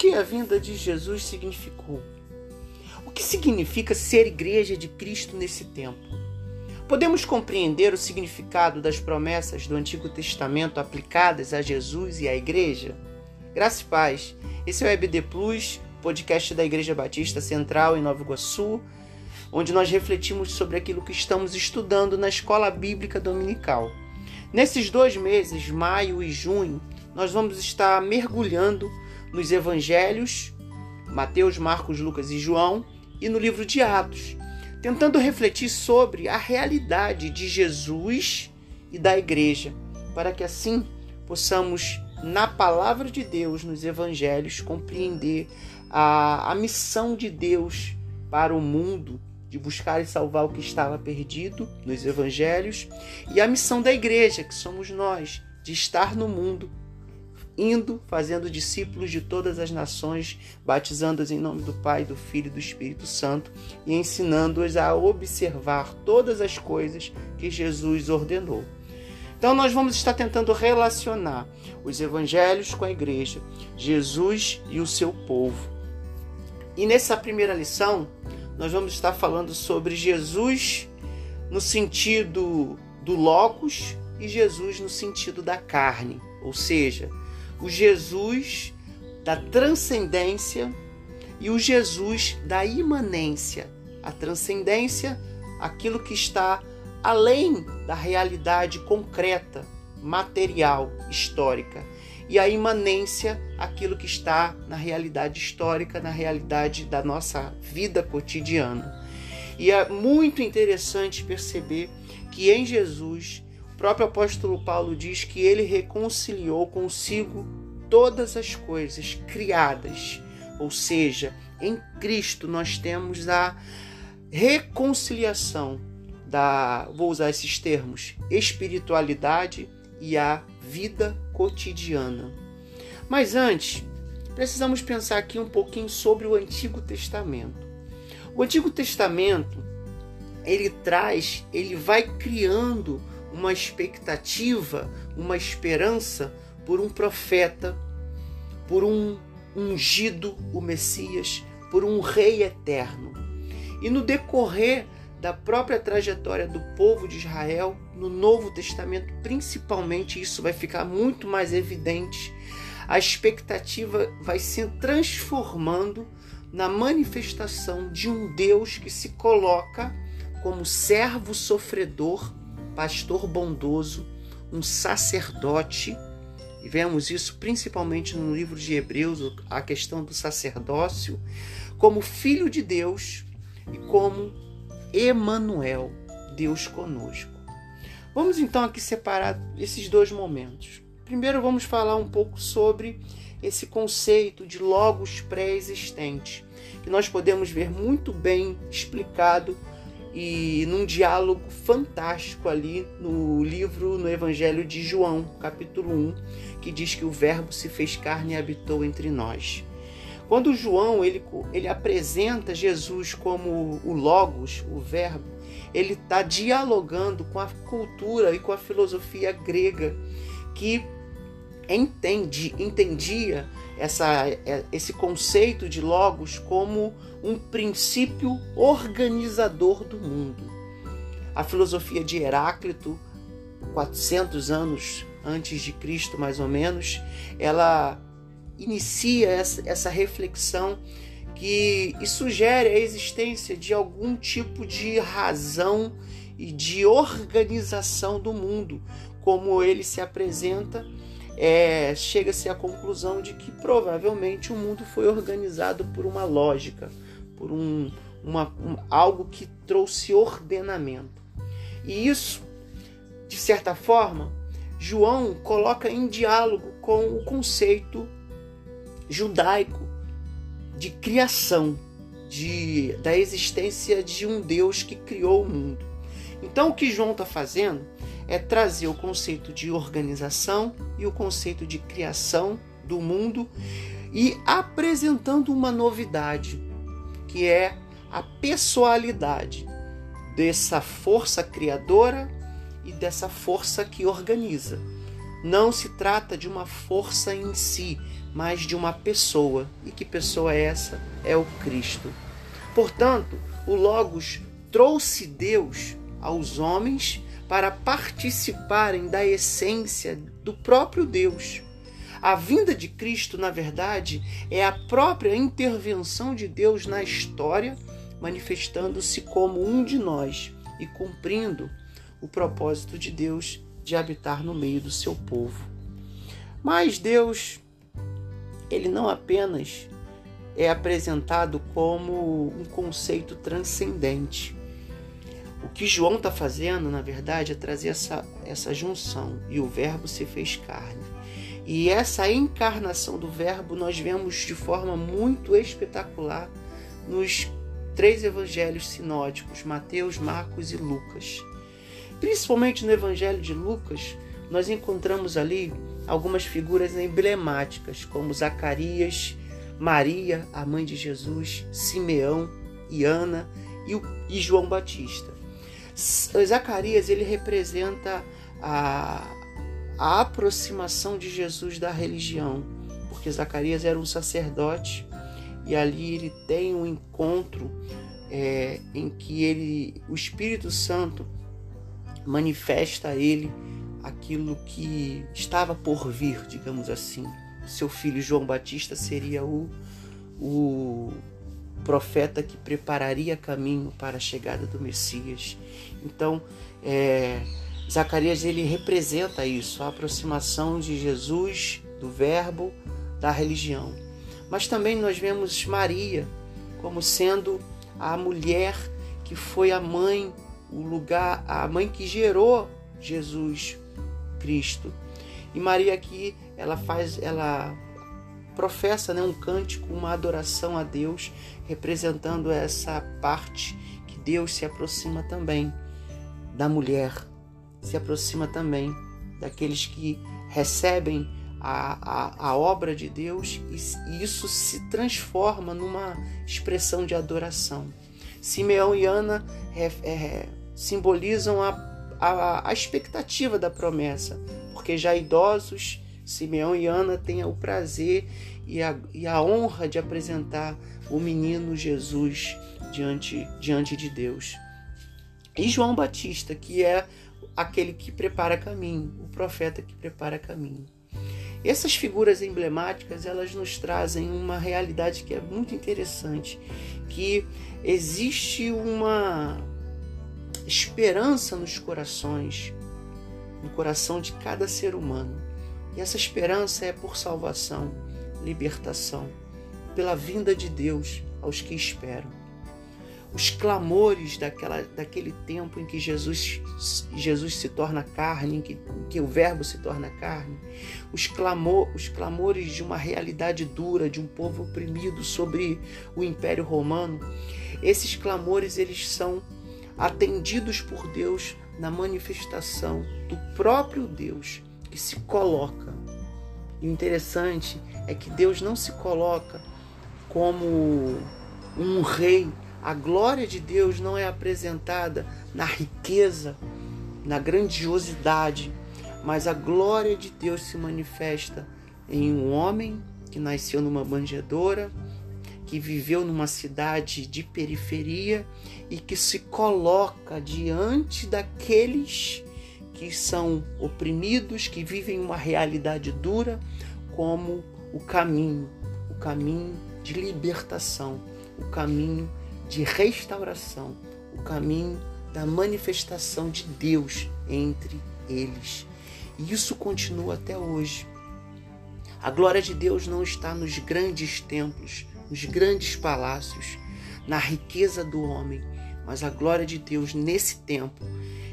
que a vinda de Jesus significou? O que significa ser igreja de Cristo nesse tempo? Podemos compreender o significado das promessas do Antigo Testamento aplicadas a Jesus e à igreja? Graça e paz. Esse é o EBD Plus, podcast da Igreja Batista Central em Nova Iguaçu, onde nós refletimos sobre aquilo que estamos estudando na Escola Bíblica Dominical. Nesses dois meses, maio e junho, nós vamos estar mergulhando nos evangelhos, Mateus, Marcos, Lucas e João, e no livro de Atos, tentando refletir sobre a realidade de Jesus e da igreja, para que assim possamos, na palavra de Deus, nos evangelhos, compreender a, a missão de Deus para o mundo de buscar e salvar o que estava perdido nos evangelhos, e a missão da igreja, que somos nós, de estar no mundo indo, fazendo discípulos de todas as nações, batizando-os em nome do Pai, do Filho e do Espírito Santo e ensinando-os a observar todas as coisas que Jesus ordenou. Então, nós vamos estar tentando relacionar os evangelhos com a igreja, Jesus e o seu povo. E nessa primeira lição, nós vamos estar falando sobre Jesus no sentido do logos e Jesus no sentido da carne, ou seja, o Jesus da transcendência e o Jesus da imanência. A transcendência, aquilo que está além da realidade concreta, material, histórica. E a imanência, aquilo que está na realidade histórica, na realidade da nossa vida cotidiana. E é muito interessante perceber que em Jesus próprio apóstolo Paulo diz que ele reconciliou consigo todas as coisas criadas, ou seja, em Cristo nós temos a reconciliação da, vou usar esses termos, espiritualidade e a vida cotidiana. Mas antes, precisamos pensar aqui um pouquinho sobre o Antigo Testamento. O Antigo Testamento, ele traz, ele vai criando uma expectativa, uma esperança por um profeta, por um ungido, o Messias, por um rei eterno. E no decorrer da própria trajetória do povo de Israel, no Novo Testamento, principalmente, isso vai ficar muito mais evidente. A expectativa vai se transformando na manifestação de um Deus que se coloca como servo sofredor pastor bondoso, um sacerdote, e vemos isso principalmente no livro de Hebreus, a questão do sacerdócio, como filho de Deus e como Emanuel, Deus conosco. Vamos então aqui separar esses dois momentos. Primeiro vamos falar um pouco sobre esse conceito de logos pré-existente, que nós podemos ver muito bem explicado e num diálogo fantástico ali no livro, no Evangelho de João, capítulo 1, que diz que o Verbo se fez carne e habitou entre nós. Quando João ele, ele apresenta Jesus como o Logos, o Verbo, ele está dialogando com a cultura e com a filosofia grega que entende, entendia essa, é, esse conceito de Logos como um princípio organizador do mundo. A filosofia de Heráclito, 400 anos antes de Cristo, mais ou menos, ela inicia essa, essa reflexão que sugere a existência de algum tipo de razão e de organização do mundo, como ele se apresenta é, chega-se à conclusão de que provavelmente o mundo foi organizado por uma lógica, por um, uma, um, algo que trouxe ordenamento. E isso, de certa forma, João coloca em diálogo com o conceito judaico de criação, de, da existência de um Deus que criou o mundo. Então, o que João está fazendo é trazer o conceito de organização e o conceito de criação do mundo e apresentando uma novidade, que é a pessoalidade dessa força criadora e dessa força que organiza. não se trata de uma força em si, mas de uma pessoa. E que pessoa é essa? É o Cristo. Portanto, o Logos trouxe Deus aos homens para participarem da essência do próprio Deus. A vinda de Cristo, na verdade, é a própria intervenção de Deus na história, manifestando-se como um de nós e cumprindo o propósito de Deus de habitar no meio do seu povo. Mas Deus, ele não apenas é apresentado como um conceito transcendente. O que João está fazendo, na verdade, é trazer essa, essa junção e o Verbo se fez carne. E essa encarnação do Verbo nós vemos de forma muito espetacular nos três evangelhos sinódicos, Mateus, Marcos e Lucas. Principalmente no evangelho de Lucas, nós encontramos ali algumas figuras emblemáticas, como Zacarias, Maria, a mãe de Jesus, Simeão e Ana e, João Batista. Zacarias ele representa a, a aproximação de Jesus da religião, porque Zacarias era um sacerdote e ali ele tem um encontro é, em que ele, o Espírito Santo manifesta a ele aquilo que estava por vir, digamos assim. Seu filho João Batista seria o, o profeta que prepararia caminho para a chegada do Messias. Então, é, Zacarias ele representa isso, a aproximação de Jesus, do Verbo, da religião. Mas também nós vemos Maria como sendo a mulher que foi a mãe, o lugar, a mãe que gerou Jesus Cristo. E Maria aqui, ela faz, ela professa né, um cântico, uma adoração a Deus, representando essa parte que Deus se aproxima também da mulher, se aproxima também daqueles que recebem a, a, a obra de Deus e isso se transforma numa expressão de adoração. Simeão e Ana é, é, simbolizam a, a, a expectativa da promessa, porque já idosos, Simeão e Ana têm o prazer e a, e a honra de apresentar o menino Jesus diante, diante de Deus. E João Batista, que é aquele que prepara caminho, o profeta que prepara caminho. Essas figuras emblemáticas, elas nos trazem uma realidade que é muito interessante, que existe uma esperança nos corações, no coração de cada ser humano. E essa esperança é por salvação, libertação, pela vinda de Deus aos que esperam os clamores daquela, daquele tempo em que Jesus, Jesus se torna carne, em que, em que o Verbo se torna carne, os, clamor, os clamores de uma realidade dura, de um povo oprimido sobre o Império Romano, esses clamores eles são atendidos por Deus na manifestação do próprio Deus que se coloca. E o interessante é que Deus não se coloca como um rei a glória de Deus não é apresentada na riqueza, na grandiosidade, mas a glória de Deus se manifesta em um homem que nasceu numa manjedoura, que viveu numa cidade de periferia e que se coloca diante daqueles que são oprimidos, que vivem uma realidade dura, como o caminho, o caminho de libertação, o caminho de restauração, o caminho da manifestação de Deus entre eles. E isso continua até hoje. A glória de Deus não está nos grandes templos, nos grandes palácios, na riqueza do homem, mas a glória de Deus nesse tempo,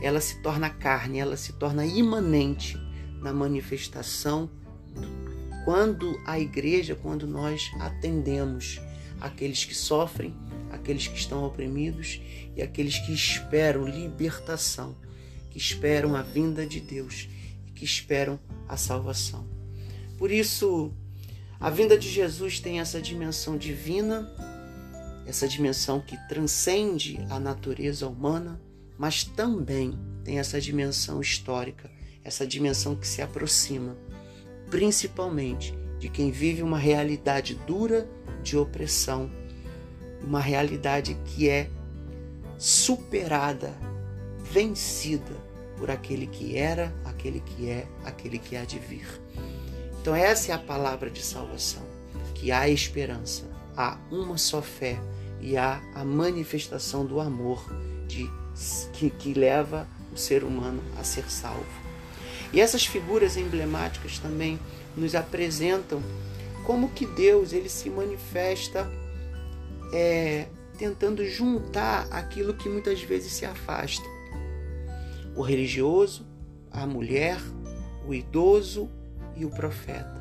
ela se torna carne, ela se torna imanente na manifestação quando a igreja, quando nós atendemos aqueles que sofrem aqueles que estão oprimidos e aqueles que esperam libertação, que esperam a vinda de Deus e que esperam a salvação. Por isso, a vinda de Jesus tem essa dimensão divina, essa dimensão que transcende a natureza humana, mas também tem essa dimensão histórica, essa dimensão que se aproxima, principalmente de quem vive uma realidade dura de opressão, uma realidade que é superada, vencida por aquele que era, aquele que é, aquele que há de vir. Então, essa é a palavra de salvação, que há esperança, há uma só fé e há a manifestação do amor de, que, que leva o ser humano a ser salvo. E essas figuras emblemáticas também nos apresentam como que Deus ele se manifesta é, tentando juntar aquilo que muitas vezes se afasta. O religioso, a mulher, o idoso e o profeta.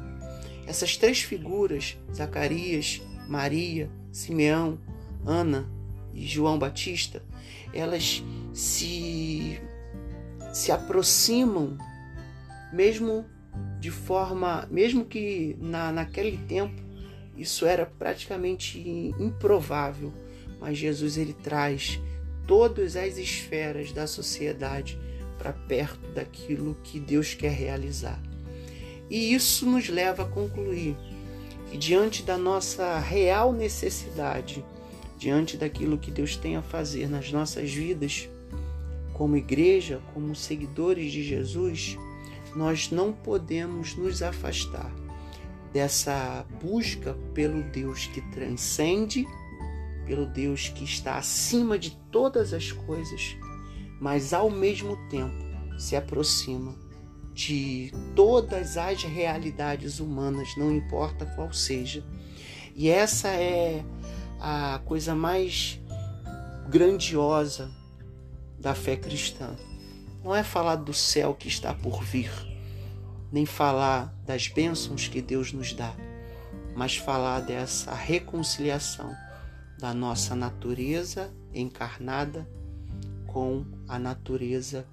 Essas três figuras, Zacarias, Maria, Simeão, Ana e João Batista, elas se, se aproximam mesmo de forma, mesmo que na, naquele tempo isso era praticamente improvável, mas Jesus ele traz todas as esferas da sociedade para perto daquilo que Deus quer realizar. E isso nos leva a concluir que, diante da nossa real necessidade, diante daquilo que Deus tem a fazer nas nossas vidas, como igreja, como seguidores de Jesus, nós não podemos nos afastar dessa busca pelo Deus que transcende, pelo Deus que está acima de todas as coisas, mas ao mesmo tempo se aproxima de todas as realidades humanas, não importa qual seja. E essa é a coisa mais grandiosa da fé cristã. Não é falar do céu que está por vir, nem falar das bênçãos que Deus nos dá, mas falar dessa reconciliação da nossa natureza encarnada com a natureza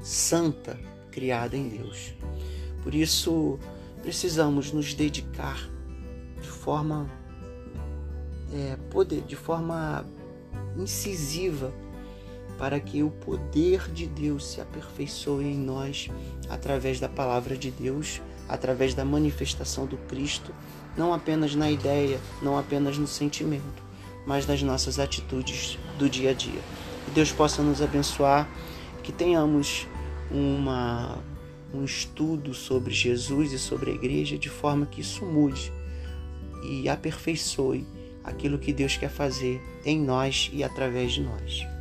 santa criada em Deus. Por isso, precisamos nos dedicar de forma é, poder, de forma incisiva para que o poder de Deus se aperfeiçoe em nós através da palavra de Deus, através da manifestação do Cristo, não apenas na ideia, não apenas no sentimento, mas nas nossas atitudes do dia a dia. Que Deus possa nos abençoar, que tenhamos uma, um estudo sobre Jesus e sobre a igreja de forma que isso mude e aperfeiçoe aquilo que Deus quer fazer em nós e através de nós.